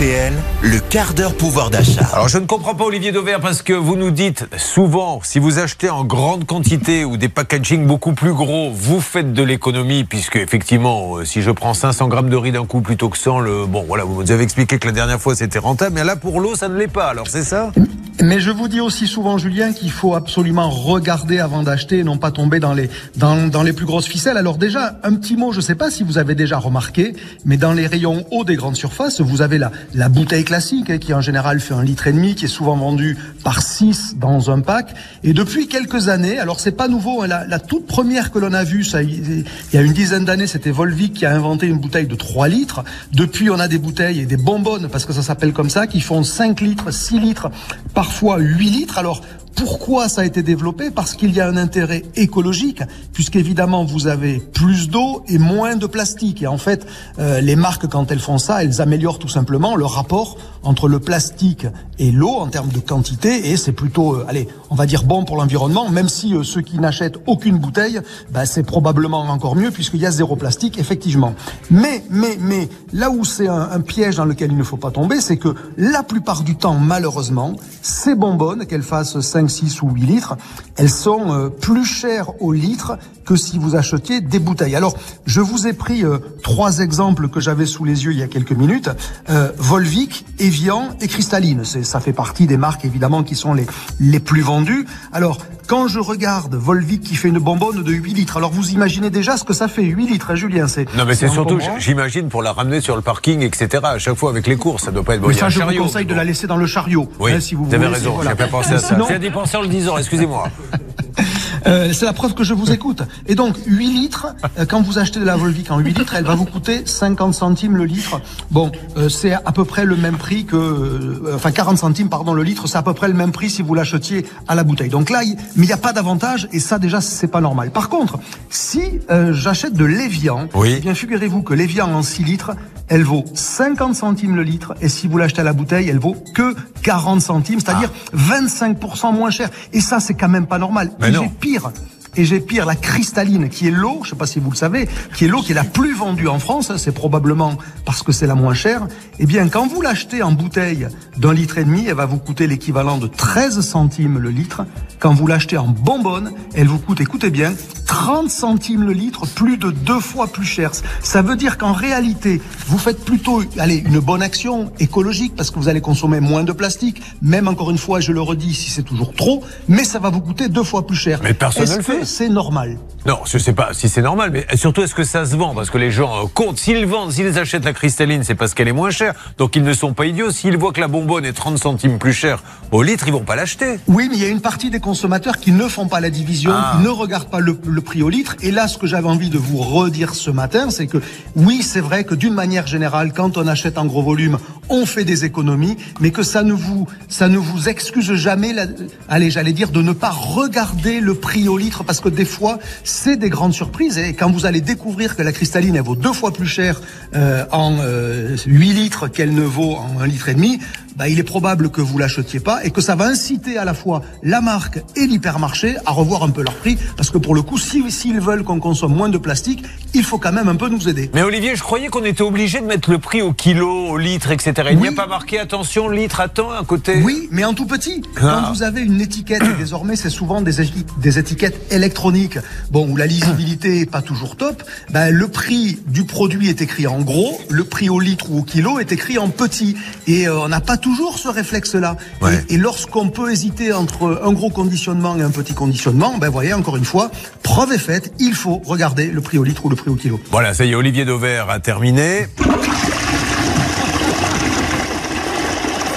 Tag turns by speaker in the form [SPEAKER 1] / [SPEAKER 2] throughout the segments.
[SPEAKER 1] Le quart d'heure pouvoir d'achat.
[SPEAKER 2] Alors je ne comprends pas Olivier Dauvert parce que vous nous dites souvent si vous achetez en grande quantité ou des packaging beaucoup plus gros, vous faites de l'économie puisque effectivement euh, si je prends 500 grammes de riz d'un coup plutôt que 100, le bon voilà vous nous avez expliqué que la dernière fois c'était rentable, mais là pour l'eau ça ne l'est pas. Alors c'est ça?
[SPEAKER 3] Mais je vous dis aussi souvent Julien qu'il faut absolument regarder avant d'acheter, et non pas tomber dans les dans, dans les plus grosses ficelles. Alors déjà un petit mot, je ne sais pas si vous avez déjà remarqué, mais dans les rayons hauts des grandes surfaces, vous avez la, la bouteille classique hein, qui en général fait un litre et demi, qui est souvent vendue par 6 dans un pack. Et depuis quelques années, alors c'est pas nouveau, hein, la, la, toute première que l'on a vue, ça, il y a une dizaine d'années, c'était Volvic qui a inventé une bouteille de 3 litres. Depuis, on a des bouteilles et des bonbonnes, parce que ça s'appelle comme ça, qui font 5 litres, 6 litres, parfois 8 litres. Alors pourquoi ça a été développé? Parce qu'il y a un intérêt écologique, puisqu'évidemment vous avez plus d'eau et moins de plastique. Et en fait, euh, les marques, quand elles font ça, elles améliorent tout simplement le rapport entre le plastique et l'eau en termes de quantité. Et c'est plutôt, euh, allez, on va dire bon pour l'environnement, même si euh, ceux qui n'achètent aucune bouteille, bah, c'est probablement encore mieux, puisqu'il y a zéro plastique, effectivement. Mais, mais, mais, là où c'est un, piège dans lequel il ne faut pas tomber, c'est que la plupart du temps, malheureusement, ces bonbonnes, qu'elles fassent 5 6 ou 8 litres, elles sont euh, plus chères au litre que si vous achetiez des bouteilles. Alors, je vous ai pris euh, trois exemples que j'avais sous les yeux il y a quelques minutes. Euh, Volvic, Evian et Cristalline. Ça fait partie des marques, évidemment, qui sont les, les plus vendues. Alors, quand je regarde Volvic qui fait une bonbonne de 8 litres, alors vous imaginez déjà ce que ça fait, 8 litres, hein, Julien
[SPEAKER 2] Non, mais c'est surtout, j'imagine, pour la ramener sur le parking, etc. À chaque fois avec les courses, ça doit pas être bon.
[SPEAKER 3] Mais ça, je vous conseille de la laisser dans le chariot.
[SPEAKER 2] Oui, hein, si vous, avez raison, j'ai pas pensé à ça. J'ai dit penser en le disant, excusez-moi.
[SPEAKER 3] Euh, c'est la preuve que je vous écoute. Et donc, 8 litres, euh, quand vous achetez de la Volvic en 8 litres, elle va vous coûter 50 centimes le litre. Bon, euh, c'est à peu près le même prix que... euh, enfin, 40 centimes, pardon, le litre, c'est à peu près le même prix si vous l'achetiez à la bouteille. Donc là, il- mais il n'y a pas d'avantage, et ça, déjà, c'est pas normal. Par contre, si euh, j'achète de l'Evian,
[SPEAKER 2] Oui.
[SPEAKER 3] eh bien, figurez-vous que l'Evian en 6 litres, elle vaut 50 centimes le litre, et si vous l'achetez à la bouteille, elle vaut que 40 centimes, c'est-à-dire 25% moins cher. Et ça, c'est quand même pas normal.
[SPEAKER 2] Mais
[SPEAKER 3] Et pire. Et j'ai pire la cristalline, qui est l'eau, je sais pas si vous le savez, qui est l'eau qui est la plus vendue en France, c'est probablement parce que c'est la moins chère. Eh bien, quand vous l'achetez en bouteille d'un litre et demi, elle va vous coûter l'équivalent de 13 centimes le litre. Quand vous l'achetez en bonbonne, elle vous coûte, écoutez bien, 30 centimes le litre, plus de deux fois plus cher. Ça veut dire qu'en réalité, vous faites plutôt, allez, une bonne action écologique parce que vous allez consommer moins de plastique. Même encore une fois, je le redis, si c'est toujours trop, mais ça va vous coûter deux fois plus cher.
[SPEAKER 2] Mais personne ne le fait.
[SPEAKER 3] C'est normal?
[SPEAKER 2] Non, je sais pas si c'est normal, mais surtout est-ce que ça se vend? Parce que les gens euh, comptent. S'ils vendent, s'ils achètent la cristalline, c'est parce qu'elle est moins chère. Donc ils ne sont pas idiots. S'ils voient que la bonbonne est 30 centimes plus chère au litre, ils vont pas l'acheter.
[SPEAKER 3] Oui, mais il y a une partie des consommateurs qui ne font pas la division,
[SPEAKER 2] Ah.
[SPEAKER 3] qui ne regardent pas le, le Et là, ce que j'avais envie de vous redire ce matin, c'est que oui, c'est vrai que d'une manière générale, quand on achète en gros volume, on fait des économies, mais que ça ne vous, ça ne vous excuse jamais, la- allez, j'allais dire, de ne pas regarder le prix au litre, parce que des fois, c'est des grandes surprises. Et quand vous allez découvrir que la cristalline, elle vaut deux fois plus cher euh, en euh, 8 litres qu'elle ne vaut en un litre et demi, bah, il est probable que vous l'achetiez pas et que ça va inciter à la fois la marque et l'hypermarché à revoir un peu leur prix parce que pour le coup, si- s'ils veulent qu'on consomme moins de plastique, il faut quand même un peu nous aider.
[SPEAKER 2] Mais Olivier, je croyais qu'on était obligé de mettre le prix au kilo, au litre, etc. Il n'y a pas marqué attention, litre à temps à côté
[SPEAKER 3] Oui, mais en tout petit.
[SPEAKER 2] Ah.
[SPEAKER 3] Quand vous avez une étiquette, et désormais c'est souvent des, éti- des étiquettes électroniques, bon, où la lisibilité est pas toujours top, ben, le prix du produit est écrit en gros, le prix au litre ou au kilo est écrit en petit. Et euh, on n'a pas toujours ce réflexe-là.
[SPEAKER 2] Ouais.
[SPEAKER 3] Et, et lorsqu'on peut hésiter entre un gros conditionnement et un petit conditionnement, ben voyez, encore une fois, preuve est faite, il faut regarder le prix au litre ou le prix au kilo.
[SPEAKER 2] Voilà, ça y est, Olivier Dauvert a terminé.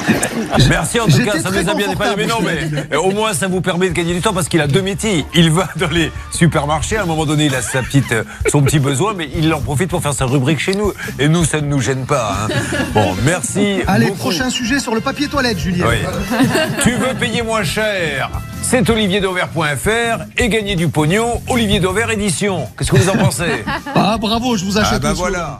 [SPEAKER 2] Merci en tout cas, ça nous a bien dépanné. Mais non, mais au moins ça vous permet de gagner du temps parce qu'il a deux métiers. Il va dans les supermarchés, à un moment donné il a sa petite, euh, son petit besoin, mais il en profite pour faire sa rubrique chez nous. Et nous, ça ne nous gêne pas. hein. Bon, merci.
[SPEAKER 3] Allez,
[SPEAKER 2] beaucoup.
[SPEAKER 3] prochain sujet sur le papier toilette, Julien.
[SPEAKER 2] Oui. tu veux payer moins cher C'est olivierdauvert.fr et gagner du pognon. Olivier Dauvert édition. Qu'est-ce que vous en pensez?
[SPEAKER 3] Ah bravo, je vous achète
[SPEAKER 2] Ah ben
[SPEAKER 3] slogan.
[SPEAKER 2] voilà.